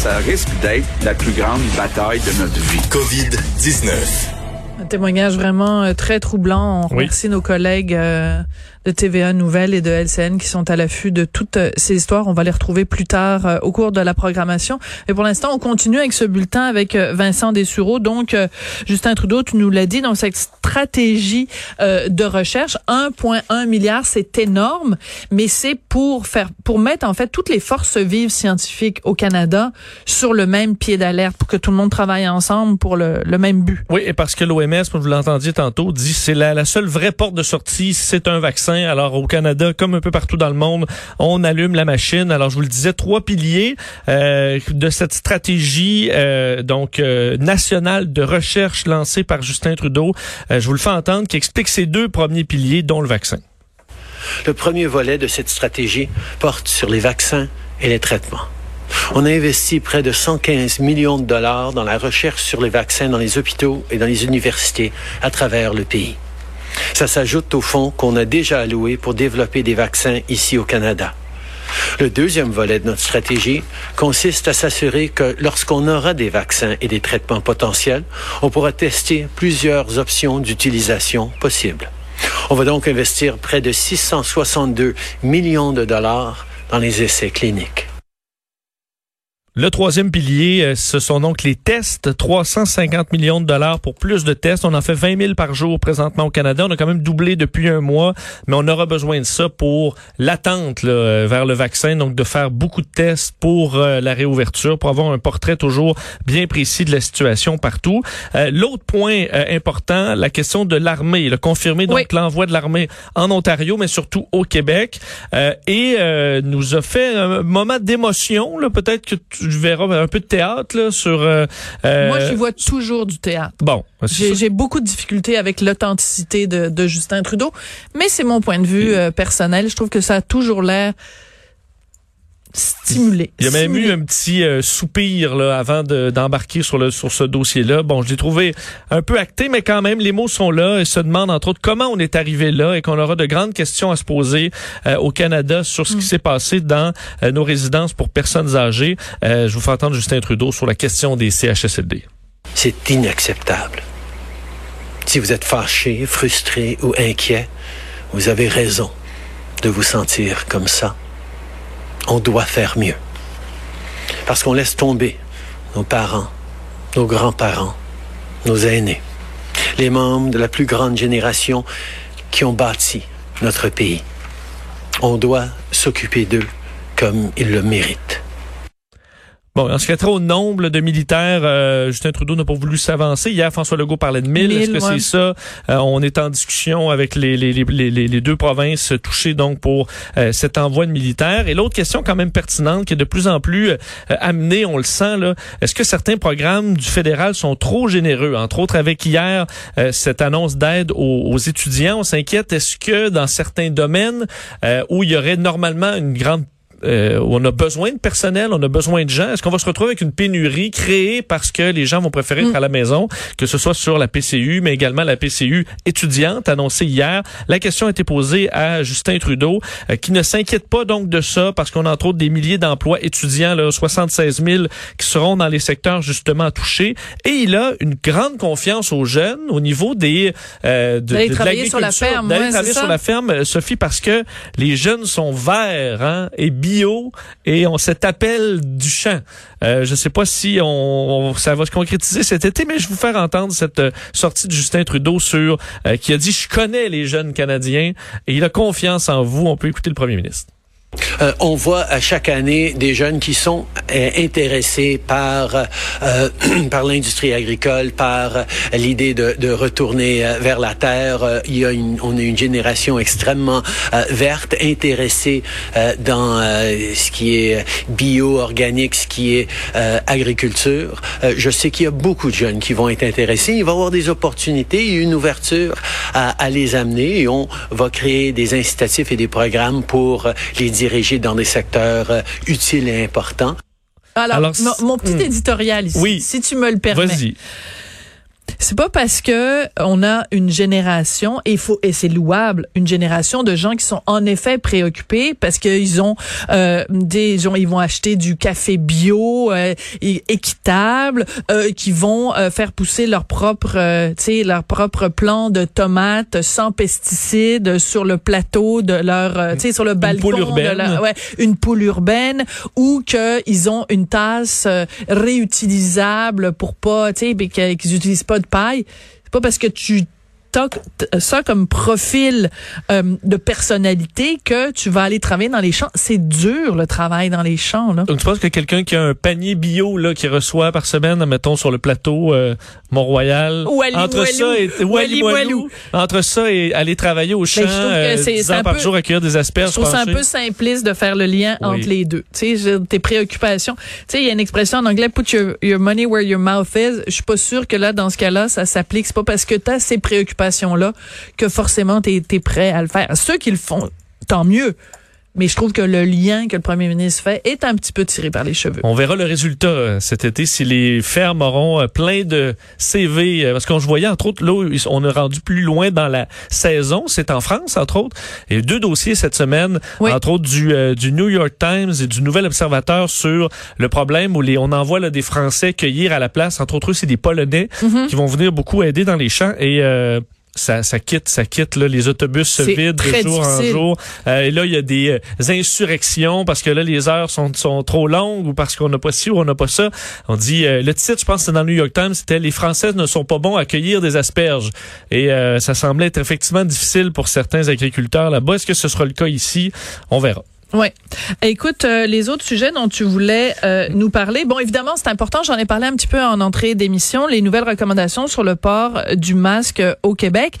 Ça risque d'être la plus grande bataille de notre vie. COVID-19. Un témoignage vraiment euh, très troublant. On remercie nos collègues euh, de TVA Nouvelles et de LCN qui sont à l'affût de toutes euh, ces histoires. On va les retrouver plus tard euh, au cours de la programmation. Et pour l'instant, on continue avec ce bulletin avec euh, Vincent Dessureau. Donc, Justin Trudeau, tu nous l'as dit, dans cette stratégie de recherche, 1,1 milliard, c'est énorme, mais c'est pour faire, pour mettre en fait toutes les forces vives scientifiques au Canada sur le même pied d'alerte pour que tout le monde travaille ensemble pour le, même but. Oui, et parce que l'OMS, vous l'entendiez tantôt, dit c'est la seule vraie porte de sortie, c'est un vaccin alors au Canada, comme un peu partout dans le monde, on allume la machine. Alors je vous le disais, trois piliers euh, de cette stratégie euh, euh, nationale de recherche lancée par Justin Trudeau. je vous le fais entendre, qui explique ces deux premiers piliers, dont le vaccin. Le premier volet de cette stratégie porte sur les vaccins et les traitements. On a investi près de 115 millions de dollars dans la recherche sur les vaccins dans les hôpitaux et dans les universités à travers le pays. Ça s'ajoute au fonds qu'on a déjà alloué pour développer des vaccins ici au Canada. Le deuxième volet de notre stratégie consiste à s'assurer que lorsqu'on aura des vaccins et des traitements potentiels, on pourra tester plusieurs options d'utilisation possibles. On va donc investir près de 662 millions de dollars dans les essais cliniques. Le troisième pilier, euh, ce sont donc les tests. 350 millions de dollars pour plus de tests. On en fait 20 000 par jour présentement au Canada. On a quand même doublé depuis un mois, mais on aura besoin de ça pour l'attente euh, vers le vaccin. Donc, de faire beaucoup de tests pour euh, la réouverture, pour avoir un portrait toujours bien précis de la situation partout. L'autre point important, la question de l'armée. Le confirmer donc l'envoi de l'armée en Ontario, mais surtout au Québec. et nous a fait un moment d'émotion. Peut-être que tu je verrai un peu de théâtre là, sur. Euh, euh, Moi, je vois toujours du théâtre. Bon, j'ai beaucoup de difficultés avec l'authenticité de, de, Justin Trudeau, mais c'est mon point de vue euh, personnel. Je trouve que ça a toujours l'air stimulé. Il y a même eu un petit euh, soupir là, avant d'embarquer sur, le, sur ce dossier-là. Bon, je l'ai trouvé un peu acté, mais quand même, les mots sont là et se demandent entre autres comment on est arrivé là et qu'on aura de grandes questions à se poser euh, au Canada sur ce qui mm. s'est passé dans euh, nos résidences pour personnes âgées. je vous fais entendre Justin Trudeau sur la question des CHSLD. C'est inacceptable. Si vous êtes fâché, frustré ou inquiet, vous avez raison de vous sentir comme ça on doit faire mieux. Parce qu'on laisse tomber nos parents, nos grands-parents, nos aînés, les membres de la plus grande génération qui ont bâti notre pays. On doit s'occuper d'eux comme ils le méritent. Bon, en ce qui a au nombre de militaires, euh, Justin Trudeau n'a pas voulu s'avancer. Hier, François Legault parlait de 1000. Est-ce que c'est ça? Euh, on est en discussion avec les, les, les, les deux provinces touchées donc pour euh, cet envoi de militaires. Et l'autre question quand même pertinente qui est de plus en plus amenée, on le sent, là, est-ce que certains programmes du fédéral sont trop généreux? Entre autres, avec hier cette annonce d'aide aux, aux, étudiants, on s'inquiète, est-ce que dans certains domaines où il y aurait normalement une grande euh, on a besoin de personnel, on a besoin de gens. Est-ce qu'on va se retrouver avec une pénurie créée parce que les gens vont préférer être mm. à la maison, que ce soit sur la PCU, mais également la PCU étudiante annoncée hier? La question a été posée à Justin Trudeau, euh, qui ne s'inquiète pas donc de ça parce qu'on a entre autres des milliers d'emplois étudiants, là, 76 000 qui seront dans les secteurs justement touchés. Et il a une grande confiance aux jeunes au niveau des euh, de, de, travailler sur la ferme, d'aller travailler sur la ferme, Sophie, parce que les jeunes sont verts hein, et bien et on cet appel du champ. Euh, je ne sais pas si on, ça va se concrétiser cet été, mais je vais vous faire entendre cette euh, sortie de Justin Trudeau sur euh, qui a dit je connais les jeunes Canadiens et il a confiance en vous. On peut écouter le Premier ministre. Euh, on voit à chaque année des jeunes qui sont euh, intéressés par euh, par l'industrie agricole, par l'idée de, de, retourner vers la terre. Il y a une, on a une génération extrêmement verte, intéressée dans ce qui est bio, organique, ce qui est agriculture. je sais qu'il y a beaucoup de jeunes qui vont être intéressés. Il va y avoir des opportunités une ouverture à, à les amener et on va créer des incitatifs et des programmes pour les dans des secteurs euh, utiles et importants. Alors, mon, petit hmm. éditorial ici, oui, si tu me le permets. Vas-y. C'est pas parce que on a une génération et faut et c'est louable une génération de gens qui sont en effet préoccupés parce qu'ils ont euh, des gens ils vont acheter du café bio euh, équitable euh, qui vont euh, faire pousser leur propre euh, tu sais leur propre plan de tomates sans pesticides sur le plateau de leur tu sais sur le balcon de leur ouais, une poule urbaine ou que ils ont une tasse réutilisable pour pas tu sais qu'ils utilisent pas de paille. C'est pas parce que tu ça comme profil euh, de personnalité que tu vas aller travailler dans les champs. C'est dur le travail dans les champs. Là. Donc tu penses que quelqu'un qui a un panier bio là qui reçoit par semaine, mettons sur le plateau euh, Mont-Royal, entre ça et entre ça et aller travailler au ben, champ euh, 10 ans par jour accueillir des asperges. Je trouve ça un peu simpliste de faire le lien entre les deux. Tu sais, tes préoccupations. Tu sais, il y a une expression en anglais "put your, your money where your mouth is". Je suis pas sûre que là dans ce cas-là ça s'applique. C'est pas parce que tu as ces préoccupations que forcément tu prêt à le faire. Ceux qui le font, tant mieux. Mais je trouve que le lien que le premier ministre fait est un petit peu tiré par les cheveux. On verra le résultat euh, cet été si les fermes auront euh, plein de CV. Euh, parce qu'on voyait, entre autres, là, on est rendu plus loin dans la saison. C'est en France, entre autres. Il y a deux dossiers cette semaine, entre autres du, du New York Times et du Nouvel Observateur sur le problème où les, on envoie là, des Français cueillir à la place. Entre autres, c'est des Polonais mm-hmm. qui vont venir beaucoup aider dans les champs. Et ça, ça quitte, ça quitte là, les autobus se vident de jour en jour. Euh, et là, il y a des euh, insurrections parce que là, les heures sont, sont trop longues ou parce qu'on n'a pas ci ou on n'a pas ça. On dit euh, le titre, je pense, c'est dans le New York Times, c'était les Français ne sont pas bons à cueillir des asperges. Et ça semblait être effectivement difficile pour certains agriculteurs là-bas. Est-ce que ce sera le cas ici? On verra. Ouais. Écoute, euh, les autres sujets dont tu voulais euh, nous parler, bon, évidemment, c'est important, j'en ai parlé un petit peu en entrée d'émission, les nouvelles recommandations sur le port du masque au Québec.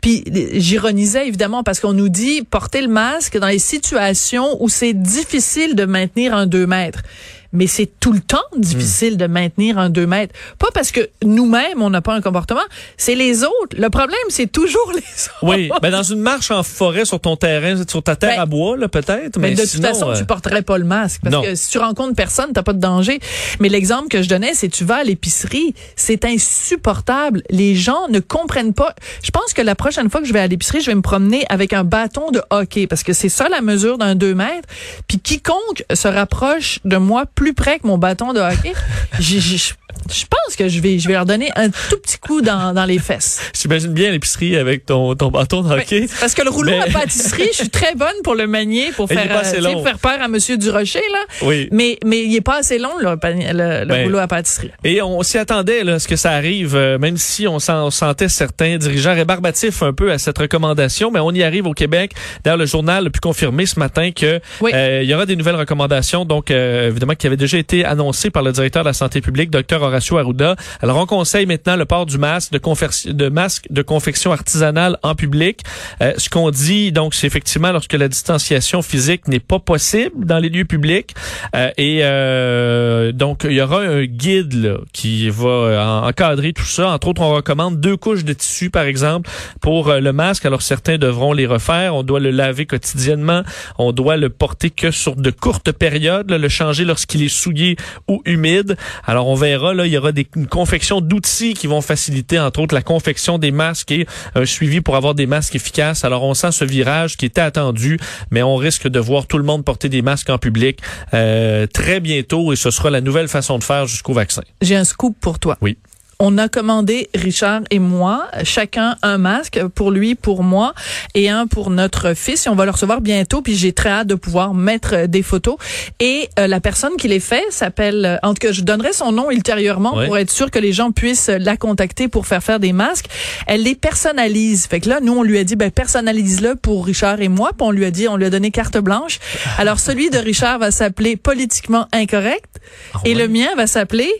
Puis j'ironisais évidemment parce qu'on nous dit porter le masque dans les situations où c'est difficile de maintenir un deux mètres mais c'est tout le temps difficile de maintenir un 2 mètres. Pas parce que nous-mêmes, on n'a pas un comportement, c'est les autres. Le problème, c'est toujours les autres. Oui, mais dans une marche en forêt sur ton terrain, sur ta terre ben, à bois, là, peut-être. Mais, de toute façon, tu euh, porterais pas le masque. Parce que si tu rencontres personne, t'as pas de danger. Mais l'exemple que je donnais, c'est tu vas à l'épicerie, c'est insupportable. Les gens ne comprennent pas. Je pense que la prochaine fois que je vais à l'épicerie, je vais me promener avec un bâton de hockey parce que c'est ça la mesure d'un 2 mètres. Puis quiconque se rapproche de moi plus près que mon bâton de hockey, je pense que je vais, je vais leur donner un tout petit coup dans, dans les fesses. J'imagine bien l'épicerie avec ton, ton bâton de hockey. parce que le rouleau à pâtisserie, je suis très bonne pour le manier, pour faire, euh, faire peur à Monsieur Durocher, là. Oui. Mais, mais il est pas assez long, le, le, ben, rouleau à pâtisserie. Et on s'y attendait, là, ce que ça arrive, euh, même si on, sent, sentait certains dirigeants rébarbatifs un peu à cette recommandation, mais on y arrive au Québec. D'ailleurs, le journal a pu confirmer ce matin que euh, il y aura des nouvelles recommandations, donc évidemment qui avaient déjà été annoncées par le directeur de la santé publique, docteur Horacio Arruda. Alors, on conseille maintenant le port du masque de, de masque de confection artisanale en public. Euh, ce qu'on dit, donc, c'est effectivement lorsque la distanciation physique n'est pas possible dans les lieux publics. Euh, et euh, donc, il y aura un guide là, qui va encadrer tout ça. Entre autres, on recommande deux couches de tissu, par exemple, pour le masque. Alors, certains devront les refaire. On doit le laver quotidiennement. On doit le porter que sur de courtes périodes, le changer lorsqu'il est souillé ou humide. Alors, on verra, là, il y aura des, une confection d'outils qui vont faciliter, entre autres, la confection des masques et un suivi pour avoir des masques efficaces. Alors, on sent ce virage qui était attendu, mais on risque de voir tout le monde porter des masques en public euh, très bientôt et ce sera la nouvelle façon de faire jusqu'au vaccin. J'ai un scoop pour toi. Oui. On a commandé, Richard et moi, chacun un masque pour lui, pour moi, et un pour notre fils. Et on va le recevoir bientôt, puis j'ai très hâte de pouvoir mettre des photos. Et euh, la personne qui les fait s'appelle, en tout cas, je donnerai son nom ultérieurement pour être sûr que les gens puissent la contacter pour faire faire des masques. Elle les personnalise. Fait que là, nous, on lui a dit, ben, personnalise-le pour Richard et moi, puis on lui a dit, on lui a donné carte blanche. Alors, celui de Richard va s'appeler politiquement incorrect, ah et le mien va s'appeler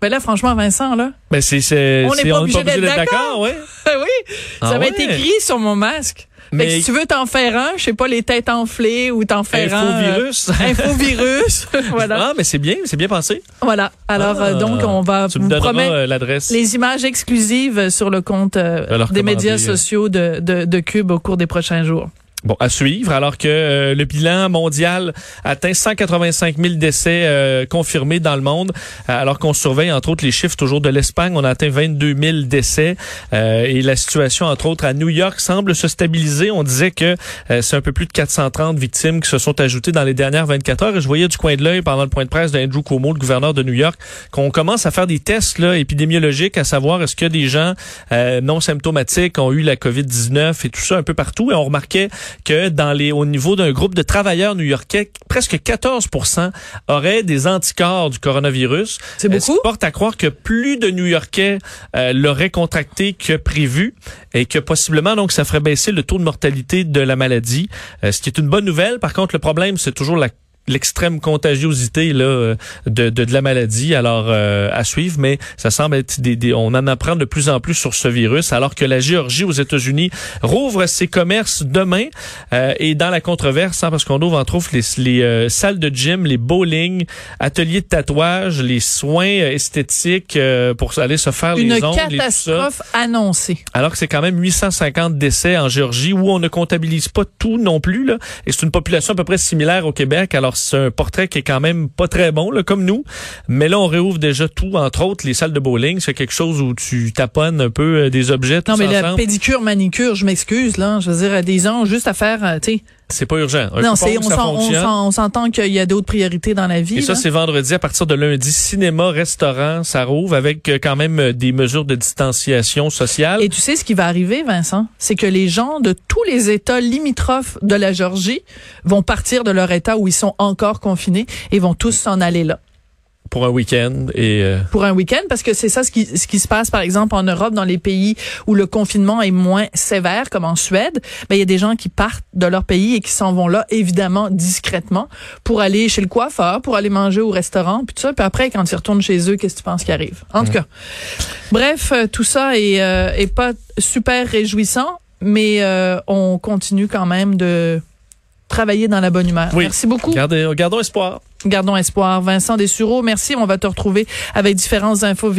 ben là, franchement, Vincent, là. Ben c'est, c'est, on n'est pas, obligé d'être d'accord, ouais. oui. ça ah va être écrit sur mon masque. Mais si tu veux t'en faire un, je sais pas, les têtes enflées ou t'en faire un. Infovirus. Euh, infovirus. voilà. Ah, mais c'est bien, c'est bien pensé. Voilà. Alors, euh, donc, on va tu vous promettre euh, l'adresse. les images exclusives sur le compte des médias sociaux de, de, de Cube au cours des prochains jours. Bon, à suivre, alors que euh, le bilan mondial atteint 185 000 décès euh, confirmés dans le monde, euh, alors qu'on surveille entre autres les chiffres toujours de l'Espagne, on a atteint 22 000 décès et la situation entre autres à New York semble se stabiliser. On disait que c'est un peu plus de 430 victimes qui se sont ajoutées dans les dernières 24 heures. Et je voyais du coin de l'œil pendant le point de presse d'Andrew Cuomo, le gouverneur de New York, qu'on commence à faire des tests là, épidémiologiques à savoir est-ce que des gens non symptomatiques ont eu la COVID-19 et tout ça un peu partout. Et on remarquait que dans les au niveau d'un groupe de travailleurs new-yorkais, presque 14% auraient des anticorps du coronavirus. C'est beaucoup. Ce qui porte à croire que plus de New-Yorkais euh, l'auraient contracté que prévu et que possiblement donc ça ferait baisser le taux de mortalité de la maladie. Euh, ce qui est une bonne nouvelle. Par contre, le problème c'est toujours la l'extrême contagiosité là euh, de, de, de, la maladie. Alors euh, à suivre mais ça semble être des, des, on en apprend de plus en plus sur ce virus alors que la Géorgie aux États-Unis rouvre ses commerces demain euh, et dans la controverse hein, parce qu'on ouvre entre autres les, les salles de gym les bowling ateliers de tatouage les soins esthétiques pour aller se faire les ongles une catastrophe annoncée. Alors que c'est quand même 850 décès en Géorgie où on ne comptabilise pas tout non plus là. Et c'est une population à peu près similaire au Québec. Alors c'est un portrait qui est quand même pas très bon, là, comme nous. Mais là, on réouvre déjà tout, entre autres les salles de bowling. C'est quelque chose où tu taponnes un peu euh, des objets. Non, mais la pédicure, manicure, je m'excuse, là. Je veux dire, des ans juste à faire, euh, tu sais. C'est pas urgent. non, c'est, on, s'entend qu'il y a d'autres priorités dans la vie. Et ça, c'est vendredi à partir de lundi. Cinéma, restaurant, ça rouvre avec euh, quand même des mesures de distanciation sociale. Et tu sais ce qui va arriver, Vincent? C'est que les gens de tous les États limitrophes de la Georgie vont partir de leur État où ils sont encore confinés et vont tous s'en aller là pour un week-end et euh, pour un week-end parce que c'est ça ce qui ce qui se passe par exemple en Europe dans les pays où le confinement est moins sévère comme en Suède. Ben il y a des gens qui partent de leur pays et qui s'en vont là évidemment discrètement pour aller chez le coiffeur pour aller manger au restaurant puis tout ça. Puis après quand ils retournent chez eux qu'est-ce que tu penses qui arrive? En tout cas. Bref euh, tout ça est euh, est pas super réjouissant mais on continue quand même de travailler dans la bonne humeur. Merci beaucoup. Gardez, gardons espoir. Gardons espoir. Vincent Dessureau, merci. On va te retrouver avec différentes infos